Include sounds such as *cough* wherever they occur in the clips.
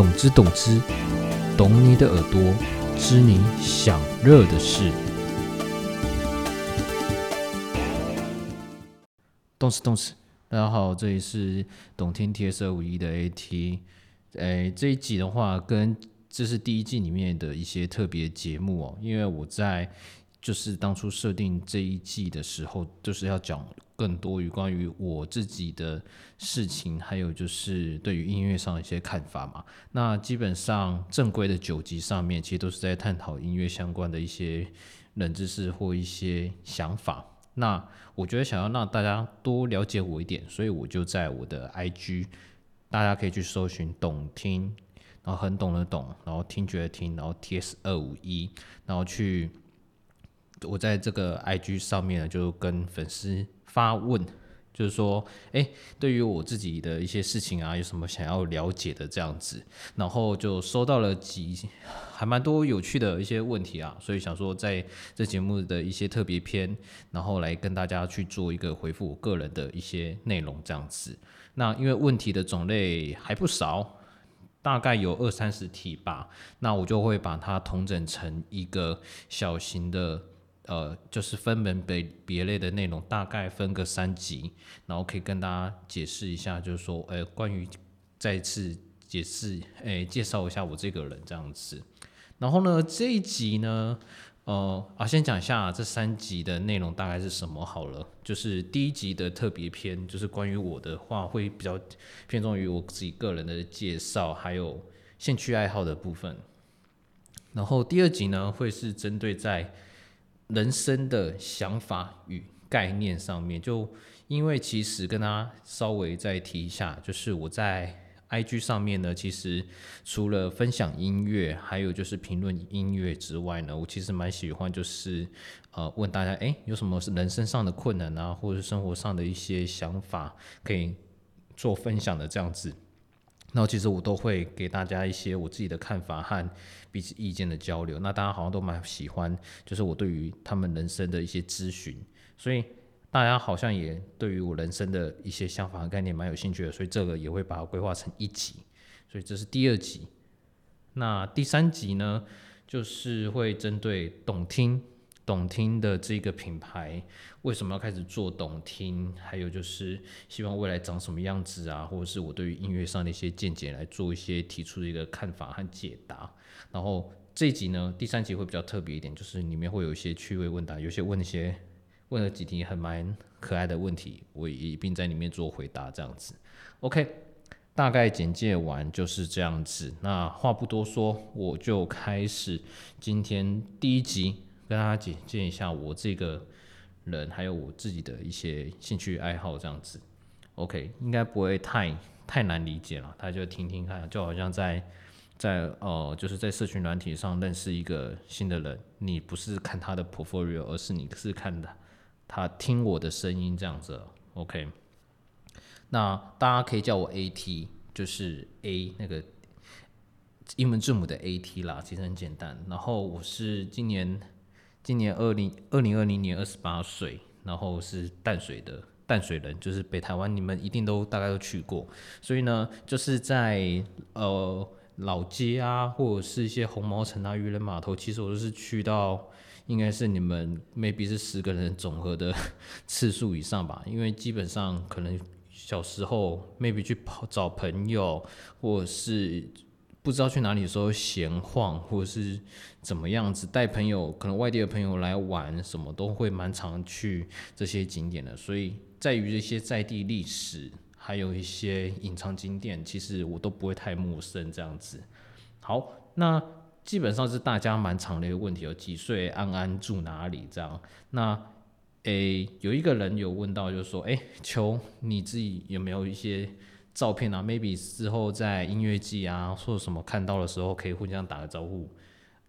懂之懂之，懂你的耳朵，知你想热的事。动词动词，大家好，这里是懂听 T S 二五一的 AT。诶，这一集的话，跟这是第一季里面的一些特别节目哦，因为我在就是当初设定这一季的时候，就是要讲更多于关于我自己的事情，还有就是对于音乐上的一些看法嘛。那基本上正规的九集上面，其实都是在探讨音乐相关的一些冷知识或一些想法。那我觉得想要让大家多了解我一点，所以我就在我的 IG，大家可以去搜寻“懂听”，然后很懂的懂，然后听觉听，然后 TS 二五一，然后去我在这个 IG 上面呢，就跟粉丝发问，就是说，哎，对于我自己的一些事情啊，有什么想要了解的这样子，然后就收到了几还蛮多有趣的一些问题啊，所以想说在这节目的一些特别篇，然后来跟大家去做一个回复我个人的一些内容这样子。那因为问题的种类还不少，大概有二三十题吧，那我就会把它统整成一个小型的。呃，就是分门别别类的内容，大概分个三集，然后可以跟大家解释一下，就是说，呃，关于再次解释，诶，介绍一下我这个人这样子。然后呢，这一集呢，呃，啊，先讲一下这三集的内容大概是什么好了。就是第一集的特别篇，就是关于我的话，会比较偏重于我自己个人的介绍，还有兴趣爱好的部分。然后第二集呢，会是针对在人生的想法与概念上面，就因为其实跟大家稍微再提一下，就是我在 IG 上面呢，其实除了分享音乐，还有就是评论音乐之外呢，我其实蛮喜欢就是呃问大家，哎，有什么是人生上的困难啊，或者是生活上的一些想法可以做分享的这样子。那其实我都会给大家一些我自己的看法和彼此意见的交流。那大家好像都蛮喜欢，就是我对于他们人生的一些咨询，所以大家好像也对于我人生的一些想法和概念蛮有兴趣的。所以这个也会把它规划成一集。所以这是第二集。那第三集呢，就是会针对懂听。懂听的这个品牌为什么要开始做懂听？还有就是希望未来长什么样子啊，或者是我对于音乐上的一些见解来做一些提出的一个看法和解答。然后这一集呢，第三集会比较特别一点，就是里面会有一些趣味问答，有些问一些问了几题很蛮可爱的问题，我也一并在里面做回答这样子。OK，大概简介完就是这样子。那话不多说，我就开始今天第一集。跟大家简介一下我这个人，还有我自己的一些兴趣爱好，这样子，OK，应该不会太太难理解了。大家就听听看，就好像在在呃，就是在社群软体上认识一个新的人，你不是看他的 portfolio，而是你是看的他听我的声音这样子，OK。那大家可以叫我 AT，就是 A 那个英文字母的 AT 啦，其实很简单。然后我是今年。今年二零二零二零年二十八岁，然后是淡水的淡水人，就是北台湾，你们一定都大概都去过，所以呢，就是在呃老街啊，或者是一些红毛城啊、渔人码头，其实我都是去到，应该是你们 maybe 是十个人总和的 *laughs* 次数以上吧，因为基本上可能小时候 maybe 去跑找朋友，或者是。不知道去哪里的时候闲晃，或者是怎么样子带朋友，可能外地的朋友来玩，什么都会蛮常去这些景点的。所以在于这些在地历史，还有一些隐藏景点，其实我都不会太陌生这样子。好，那基本上是大家蛮常的一个问题哦，几岁安安住哪里这样？那诶，有一个人有问到，就是说，诶，求你自己有没有一些？照片啊，maybe 之后在音乐季啊，或者什么看到的时候，可以互相打个招呼。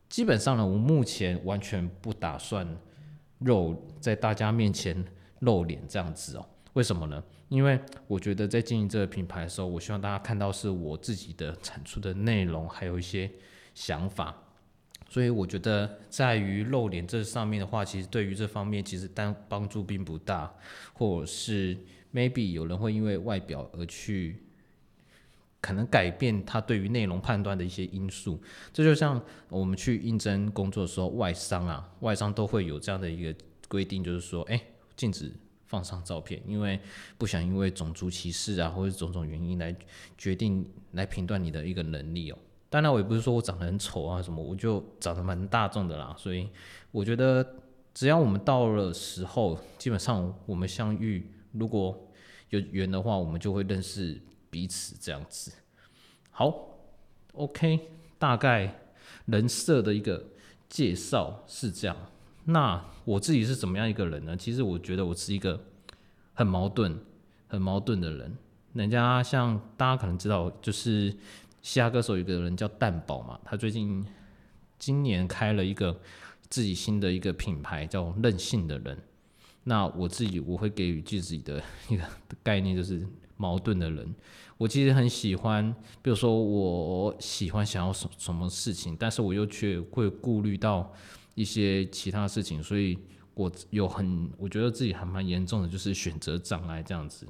基本上呢，我目前完全不打算露在大家面前露脸这样子哦。为什么呢？因为我觉得在经营这个品牌的时候，我希望大家看到是我自己的产出的内容，还有一些想法。所以我觉得在于露脸这上面的话，其实对于这方面其实单帮助并不大，或者是。Maybe 有人会因为外表而去可能改变他对于内容判断的一些因素。这就像我们去应征工作的时候，外商啊，外商都会有这样的一个规定，就是说，哎，禁止放上照片，因为不想因为种族歧视啊，或者种种原因来决定来评断你的一个能力哦。当然，我也不是说我长得很丑啊什么，我就长得蛮大众的啦。所以我觉得，只要我们到了时候，基本上我们相遇，如果有缘的话，我们就会认识彼此这样子。好，OK，大概人设的一个介绍是这样。那我自己是怎么样一个人呢？其实我觉得我是一个很矛盾、很矛盾的人。人家像大家可能知道，就是。嘻哈歌手有个人叫蛋宝嘛，他最近今年开了一个自己新的一个品牌，叫任性的人。那我自己我会给予自己的一个概念，就是矛盾的人。我其实很喜欢，比如说我喜欢想要什什么事情，但是我又却会顾虑到一些其他事情，所以我有很我觉得自己还蛮严重的，就是选择障碍这样子。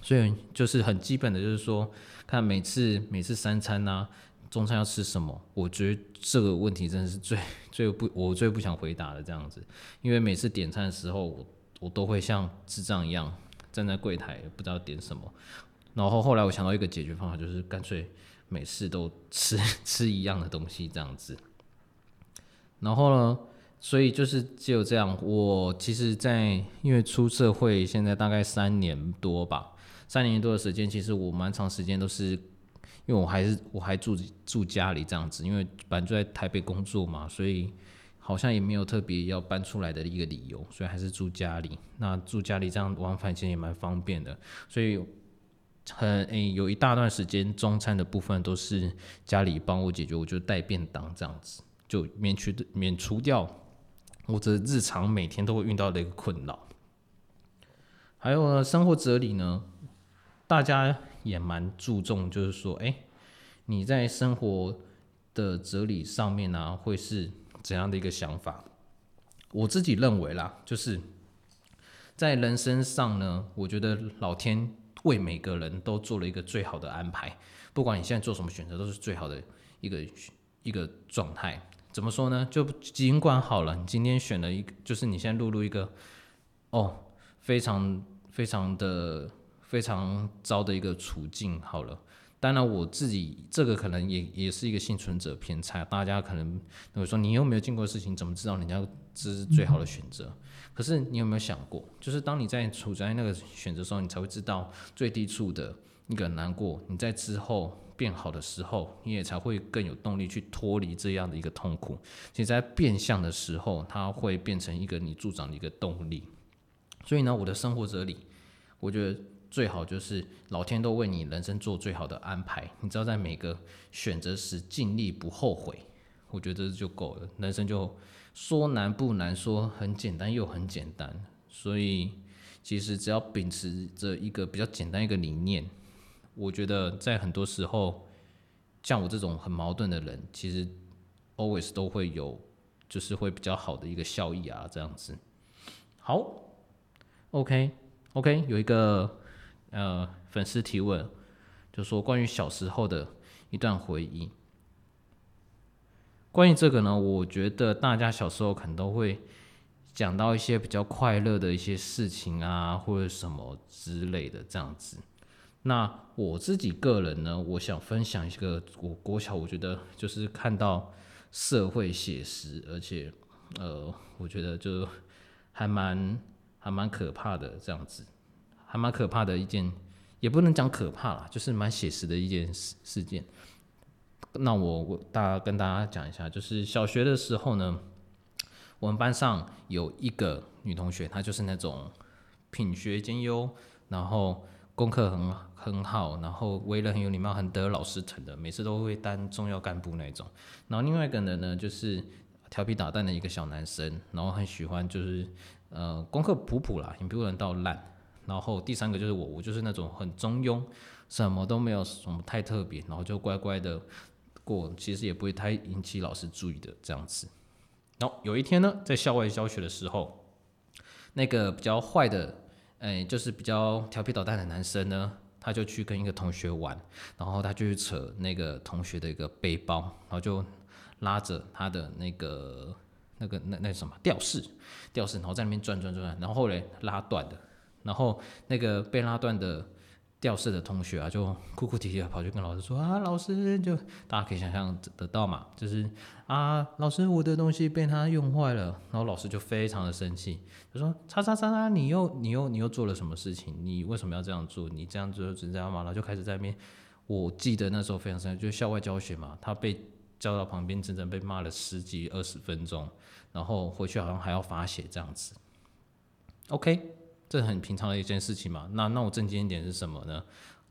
所以就是很基本的，就是说，看每次每次三餐呐，中餐要吃什么？我觉得这个问题真的是最 *laughs* 最不我最不想回答的这样子，因为每次点餐的时候，我我都会像智障一样站在柜台不知道点什么。然后后来我想到一个解决方法，就是干脆每次都吃 *laughs* 吃一样的东西这样子。然后呢，所以就是只有这样。我其实，在因为出社会现在大概三年多吧。三年多的时间，其实我蛮长时间都是，因为我还是我还住住家里这样子，因为本来就在台北工作嘛，所以好像也没有特别要搬出来的一个理由，所以还是住家里。那住家里这样往返其实也蛮方便的，所以很诶有一大段时间中餐的部分都是家里帮我解决，我就带便当这样子，就免去免除掉我这日常每天都会遇到的一个困扰。还有呢，生活哲理呢？大家也蛮注重，就是说，哎，你在生活的哲理上面呢，会是怎样的一个想法？我自己认为啦，就是在人生上呢，我觉得老天为每个人都做了一个最好的安排，不管你现在做什么选择，都是最好的一个一个状态。怎么说呢？就尽管好了，你今天选了一，就是你现在录入一个，哦，非常非常的。非常糟的一个处境。好了，当然我自己这个可能也也是一个幸存者偏差。大家可能会说，你又没有经过事情，怎么知道人家这是最好的选择？可是你有没有想过，就是当你在处在那个选择时候，你才会知道最低处的一个难过。你在之后变好的时候，你也才会更有动力去脱离这样的一个痛苦。其实，在变相的时候，它会变成一个你助长的一个动力。所以呢，我的生活哲理，我觉得。最好就是老天都为你人生做最好的安排，你知道在每个选择时尽力不后悔，我觉得就够了。人生就说难不难，说很简单又很简单。所以其实只要秉持着一个比较简单一个理念，我觉得在很多时候，像我这种很矛盾的人，其实 always 都会有，就是会比较好的一个效益啊，这样子。好，OK OK，有一个。呃，粉丝提问，就说关于小时候的一段回忆。关于这个呢，我觉得大家小时候可能都会讲到一些比较快乐的一些事情啊，或者什么之类的这样子。那我自己个人呢，我想分享一个我国小，我觉得就是看到社会写实，而且呃，我觉得就还蛮还蛮可怕的这样子。还蛮可怕的一件，也不能讲可怕啦，就是蛮写实的一件事事件。那我我大跟大家讲一下，就是小学的时候呢，我们班上有一个女同学，她就是那种品学兼优，然后功课很很好，然后为人很有礼貌，很得老师疼的，每次都会当重要干部那种。然后另外一个人呢，就是调皮捣蛋的一个小男生，然后很喜欢就是呃功课普普啦，也不能到烂。然后第三个就是我，我就是那种很中庸，什么都没有什么太特别，然后就乖乖的过，其实也不会太引起老师注意的这样子。然后有一天呢，在校外教学的时候，那个比较坏的，哎，就是比较调皮捣蛋的男生呢，他就去跟一个同学玩，然后他就去扯那个同学的一个背包，然后就拉着他的那个那个那那什么吊饰，吊饰，然后在那边转转转，然后后来拉断的，然后那个被拉断的。吊饰的同学啊，就哭哭啼啼的跑去跟老师说啊，老师就大家可以想象得到嘛，就是啊，老师我的东西被他用坏了，然后老师就非常的生气，他说叉叉叉叉，你又你又你又做了什么事情？你为什么要这样做？你这样做是这样嘛？然后就开始在那边，我记得那时候非常生气，就是校外教学嘛，他被叫到旁边，整整被骂了十几二十分钟，然后回去好像还要罚写这样子。OK。这很平常的一件事情嘛，那那我震惊一点是什么呢？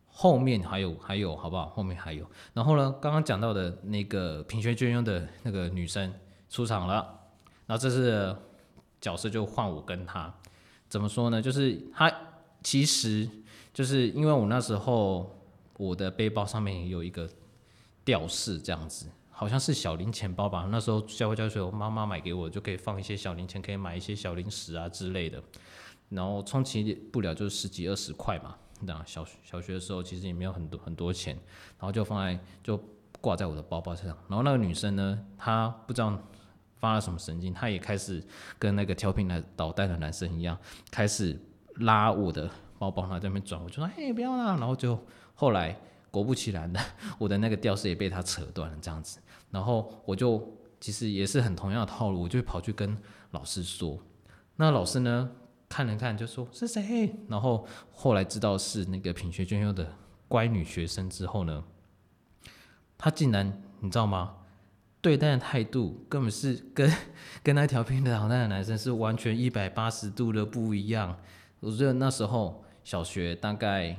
后面还有还有，好不好？后面还有，然后呢，刚刚讲到的那个品学兼优的那个女生出场了，那这次角色就换我跟她，怎么说呢？就是她其实就是因为我那时候我的背包上面有一个吊饰，这样子，好像是小零钱包吧。那时候教会教学，我妈妈买给我，就可以放一些小零钱，可以买一些小零食啊之类的。然后充其不了就是十几二十块嘛，那小小学的时候其实也没有很多很多钱，然后就放在就挂在我的包包上。然后那个女生呢，她不知道发了什么神经，她也开始跟那个调皮的捣蛋的男生一样，开始拉我的包包，她在那边转，我就说嘿不要啦。然后就后来果不其然的，我的那个吊饰也被她扯断了这样子。然后我就其实也是很同样的套路，我就跑去跟老师说，那老师呢？看了看，就说是谁？然后后来知道是那个品学兼优的乖女学生之后呢，她竟然你知道吗？对待的态度根本是跟 *laughs* 跟那条平的好蛋的男生是完全一百八十度的不一样。我觉得那时候小学大概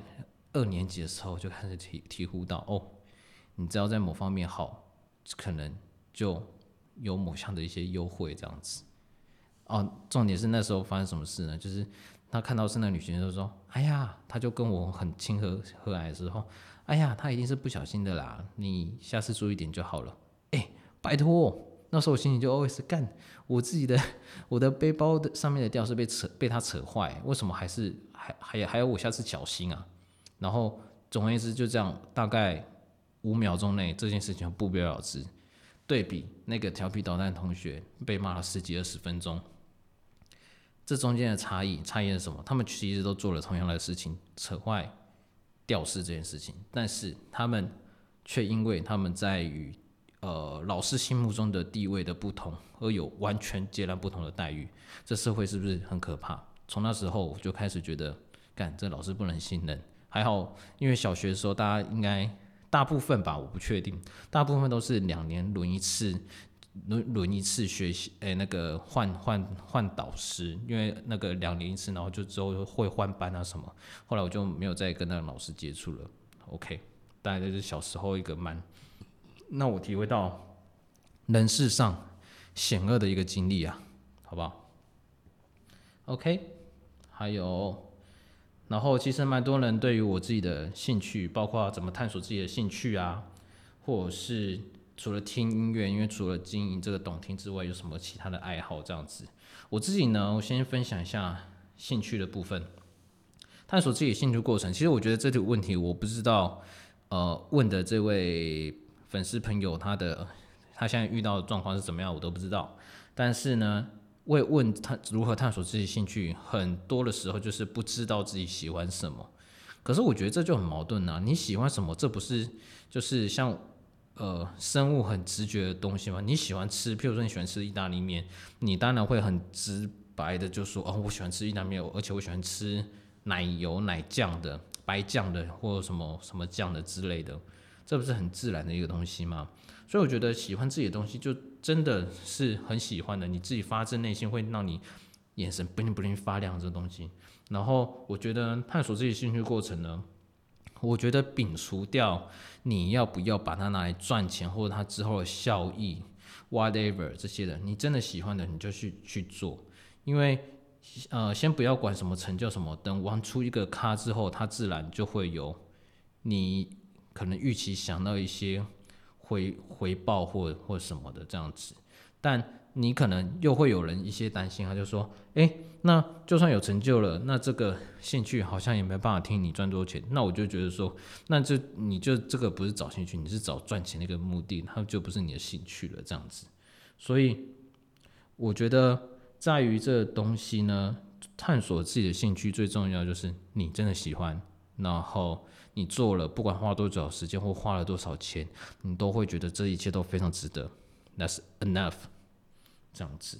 二年级的时候就开始体体悟到，哦，你知道在某方面好，可能就有某项的一些优惠这样子。哦，重点是那时候发生什么事呢？就是他看到是那女学生就说：“哎呀，他就跟我很亲和和蔼的时候，哎呀，他一定是不小心的啦，你下次注意点就好了。”哎，拜托，那时候我心里就 always 干，我自己的 *laughs* 我的背包的上面的吊饰被扯被他扯坏，为什么还是还还还要我下次小心啊？然后总而言之就这样，大概五秒钟内这件事情不了了之。对比那个调皮捣蛋同学被骂了十几二十分钟。这中间的差异，差异是什么？他们其实都做了同样的事情，扯坏吊饰这件事情，但是他们却因为他们在与呃老师心目中的地位的不同，而有完全截然不同的待遇。这社会是不是很可怕？从那时候我就开始觉得，干这老师不能信任。还好，因为小学的时候大家应该大部分吧，我不确定，大部分都是两年轮一次。轮轮一次学习，诶，那个换换换导师，因为那个两年一次，然后就之后会换班啊什么。后来我就没有再跟那个老师接触了。OK，大概就是小时候一个蛮，那我体会到人世上险恶的一个经历啊，好不好？OK，还有，然后其实蛮多人对于我自己的兴趣，包括怎么探索自己的兴趣啊，或者是。除了听音乐，因为除了经营这个懂听之外，有什么其他的爱好？这样子，我自己呢，我先分享一下兴趣的部分，探索自己兴趣过程。其实我觉得这个问题，我不知道，呃，问的这位粉丝朋友他的他现在遇到的状况是怎么样，我都不知道。但是呢，为问他如何探索自己兴趣，很多的时候就是不知道自己喜欢什么。可是我觉得这就很矛盾啊！你喜欢什么？这不是就是像。呃，生物很直觉的东西嘛，你喜欢吃，譬如说你喜欢吃意大利面，你当然会很直白的就说，哦，我喜欢吃意大利面，而且我喜欢吃奶油奶酱的、白酱的或者什么什么酱的之类的，这不是很自然的一个东西吗？所以我觉得喜欢自己的东西，就真的是很喜欢的，你自己发自内心会让你眼神不灵不灵发亮这东西。然后我觉得探索自己兴趣过程呢。我觉得摒除掉你要不要把它拿来赚钱，或者它之后的效益，whatever 这些的，你真的喜欢的你就去去做，因为呃，先不要管什么成就什么，等玩出一个咖之后，它自然就会有你可能预期想到一些回回报或或什么的这样子。但你可能又会有人一些担心，他就说，哎，那就算有成就了，那这个兴趣好像也没办法听你赚多少钱。那我就觉得说，那这你就这个不是找兴趣，你是找赚钱的一个目的，它就不是你的兴趣了，这样子。所以我觉得在于这东西呢，探索自己的兴趣最重要就是你真的喜欢，然后你做了，不管花多少时间或花了多少钱，你都会觉得这一切都非常值得。That's enough，这样子。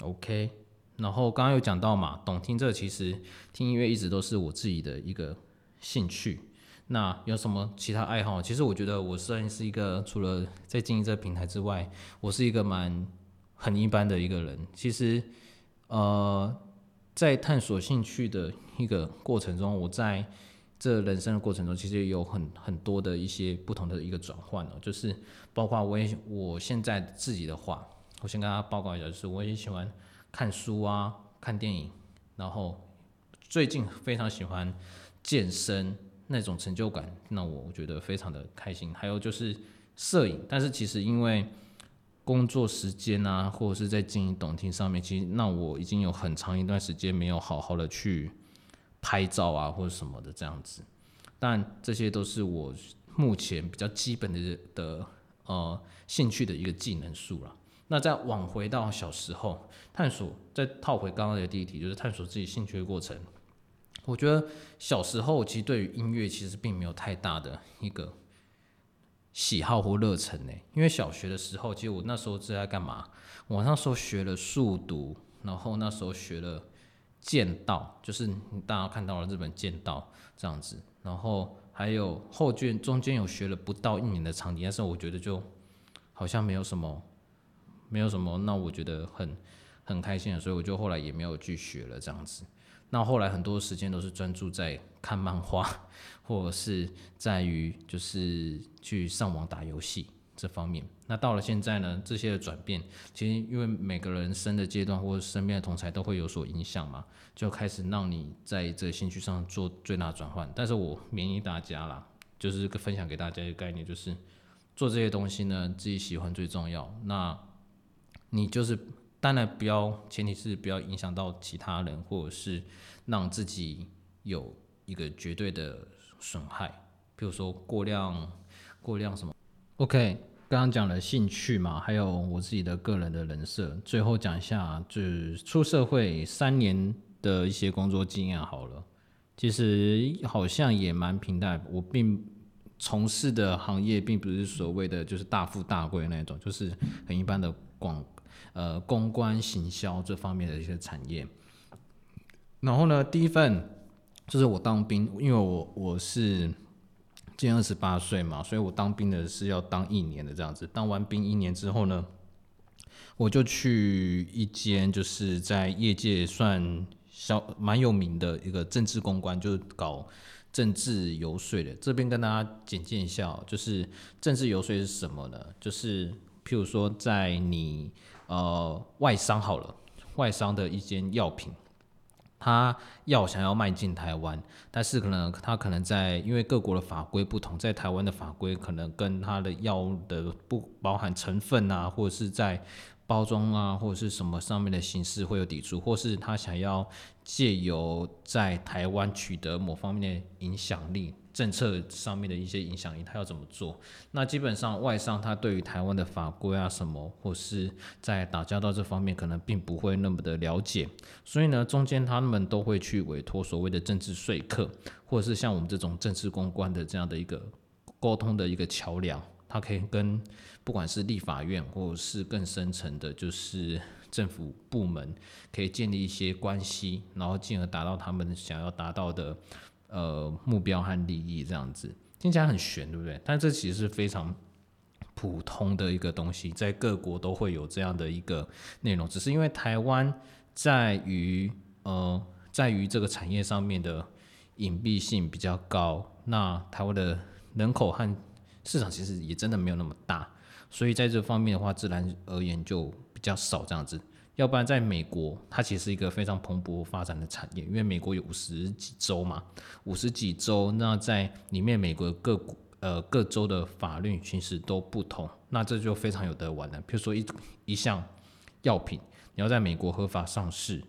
OK，然后刚刚有讲到嘛，懂听这其实听音乐一直都是我自己的一个兴趣。那有什么其他爱好？其实我觉得我算是一个除了在经营这个平台之外，我是一个蛮很一般的一个人。其实，呃，在探索兴趣的一个过程中，我在这人生的过程中，其实有很很多的一些不同的一个转换哦，就是包括我也我现在自己的话，我先跟大家报告一下，就是我也喜欢看书啊，看电影，然后最近非常喜欢健身。那种成就感，那我觉得非常的开心。还有就是摄影，但是其实因为工作时间啊，或者是在经营懂听上面，其实那我已经有很长一段时间没有好好的去拍照啊，或者什么的这样子。但这些都是我目前比较基本的的呃兴趣的一个技能数了。那再往回到小时候探索，再套回刚刚的第一题，就是探索自己兴趣的过程。我觉得小时候其实对于音乐其实并没有太大的一个喜好或热忱呢，因为小学的时候，其实我那时候是在干嘛？我那时候学了速读，然后那时候学了剑道，就是大家看到了日本剑道这样子，然后还有后卷中间有学了不到一年的长笛，但是我觉得就好像没有什么，没有什么，那我觉得很很开心的，所以我就后来也没有去学了这样子。那后来很多时间都是专注在看漫画，或者是在于就是去上网打游戏这方面。那到了现在呢，这些的转变，其实因为每个人生的阶段或者身边的同才都会有所影响嘛，就开始让你在这个兴趣上做最大转换。但是我勉励大家啦，就是分享给大家一个概念，就是做这些东西呢，自己喜欢最重要。那你就是。当然不要，前提是不要影响到其他人，或者是让自己有一个绝对的损害，比如说过量、过量什么。OK，刚刚讲了兴趣嘛，还有我自己的个人的人设，最后讲一下，就是出社会三年的一些工作经验好了。其实好像也蛮平淡，我并从事的行业并不是所谓的就是大富大贵那种，就是很一般的广。呃，公关行销这方面的一些产业。然后呢，第一份就是我当兵，因为我我是今年二十八岁嘛，所以我当兵的是要当一年的这样子。当完兵一年之后呢，我就去一间就是在业界算小蛮有名的一个政治公关，就是搞政治游说的。这边跟大家简介一下，就是政治游说是什么呢？就是譬如说在你呃，外商好了，外商的一间药品，他要想要迈进台湾，但是可能他可能在因为各国的法规不同，在台湾的法规可能跟他的药的不包含成分啊，或者是在包装啊，或者是什么上面的形式会有抵触，或是他想要借由在台湾取得某方面的影响力。政策上面的一些影响力，他要怎么做？那基本上外商他对于台湾的法规啊什么，或是在打交道这方面，可能并不会那么的了解。所以呢，中间他们都会去委托所谓的政治说客，或者是像我们这种政治公关的这样的一个沟通的一个桥梁，他可以跟不管是立法院，或者是更深层的，就是政府部门，可以建立一些关系，然后进而达到他们想要达到的。呃，目标和利益这样子听起来很玄，对不对？但这其实是非常普通的一个东西，在各国都会有这样的一个内容，只是因为台湾在于呃，在于这个产业上面的隐蔽性比较高，那台湾的人口和市场其实也真的没有那么大，所以在这方面的话，自然而言就比较少这样子。要不然，在美国，它其实是一个非常蓬勃发展的产业，因为美国有五十几州嘛，五十几州，那在里面，美国各呃各州的法律其实都不同，那这就非常有得玩了。比如说一一项药品，你要在美国合法上市，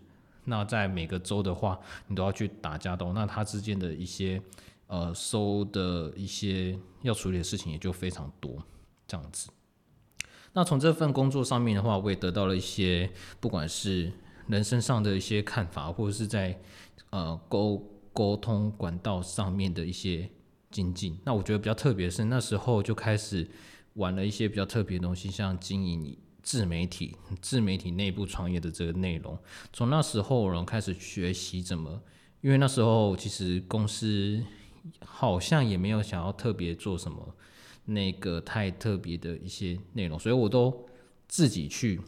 那在每个州的话，你都要去打交道，那它之间的一些呃收的一些要处理的事情也就非常多，这样子。那从这份工作上面的话，我也得到了一些不管是人生上的一些看法，或者是在呃沟沟通管道上面的一些精进。那我觉得比较特别是，那时候就开始玩了一些比较特别的东西，像经营自媒体、自媒体内部创业的这个内容。从那时候，然后开始学习怎么，因为那时候其实公司好像也没有想要特别做什么。那个太特别的一些内容，所以我都自己去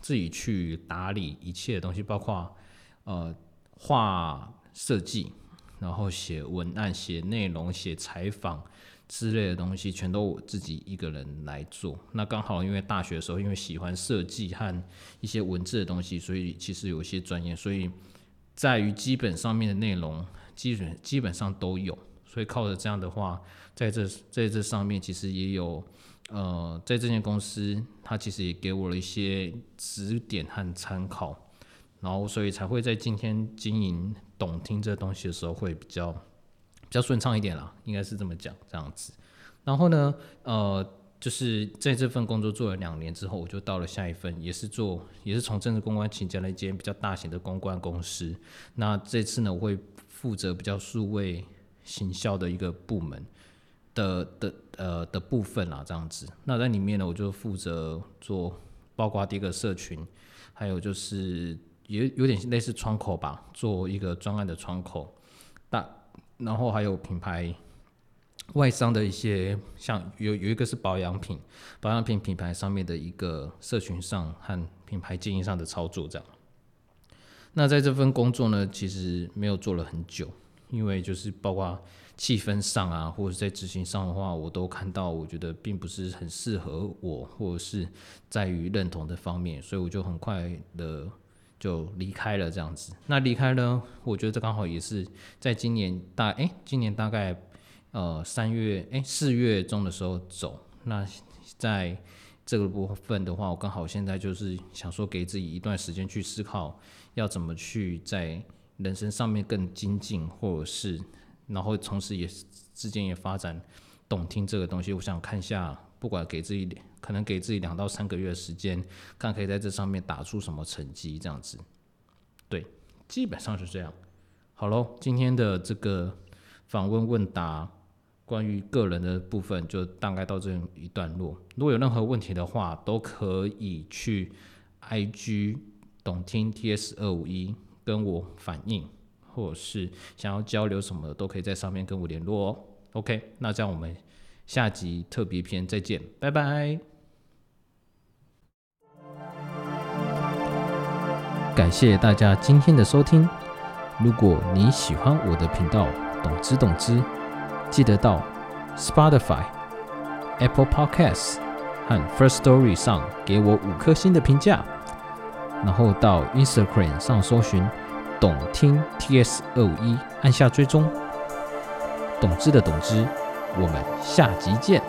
自己去打理一切的东西，包括呃画设计，然后写文案、写内容、写采访之类的东西，全都我自己一个人来做。那刚好因为大学的时候，因为喜欢设计和一些文字的东西，所以其实有一些专业，所以在于基本上面的内容，基本基本上都有。所以靠着这样的话，在这在这上面其实也有，呃，在这间公司，他其实也给我了一些指点和参考，然后所以才会在今天经营懂听这东西的时候会比较比较顺畅一点啦，应该是这么讲这样子。然后呢，呃，就是在这份工作做了两年之后，我就到了下一份，也是做也是从政治公关请加了一间比较大型的公关公司。那这次呢，我会负责比较数位。行销的一个部门的的呃的部分啦，这样子。那在里面呢，我就负责做，包括第一个社群，还有就是也有点类似窗口吧，做一个专案的窗口。大，然后还有品牌外商的一些，像有有一个是保养品，保养品品牌上面的一个社群上和品牌经营上的操作这样。那在这份工作呢，其实没有做了很久。因为就是包括气氛上啊，或者在执行上的话，我都看到，我觉得并不是很适合我，或者是在于认同的方面，所以我就很快的就离开了这样子。那离开呢，我觉得这刚好也是在今年大哎，今年大概呃三月哎四月中的时候走。那在这个部分的话，我刚好现在就是想说给自己一段时间去思考，要怎么去在。人生上面更精进，或者是，然后同时也之间也发展懂听这个东西。我想看一下，不管给自己可能给自己两到三个月的时间，看可以在这上面打出什么成绩，这样子。对，基本上是这样。好喽，今天的这个访问问答，关于个人的部分就大概到这一段落。如果有任何问题的话，都可以去 IG 懂听 TS 二五一。跟我反映，或者是想要交流什么的，都可以在上面跟我联络哦。OK，那这样我们下集特别篇再见，拜拜。感谢大家今天的收听。如果你喜欢我的频道，懂之懂之，记得到 Spotify、Apple Podcasts 和 First Story 上给我五颗星的评价。然后到 Instagram 上搜寻“懂听 TS 二五一”，按下追踪。懂之的懂之，我们下集见。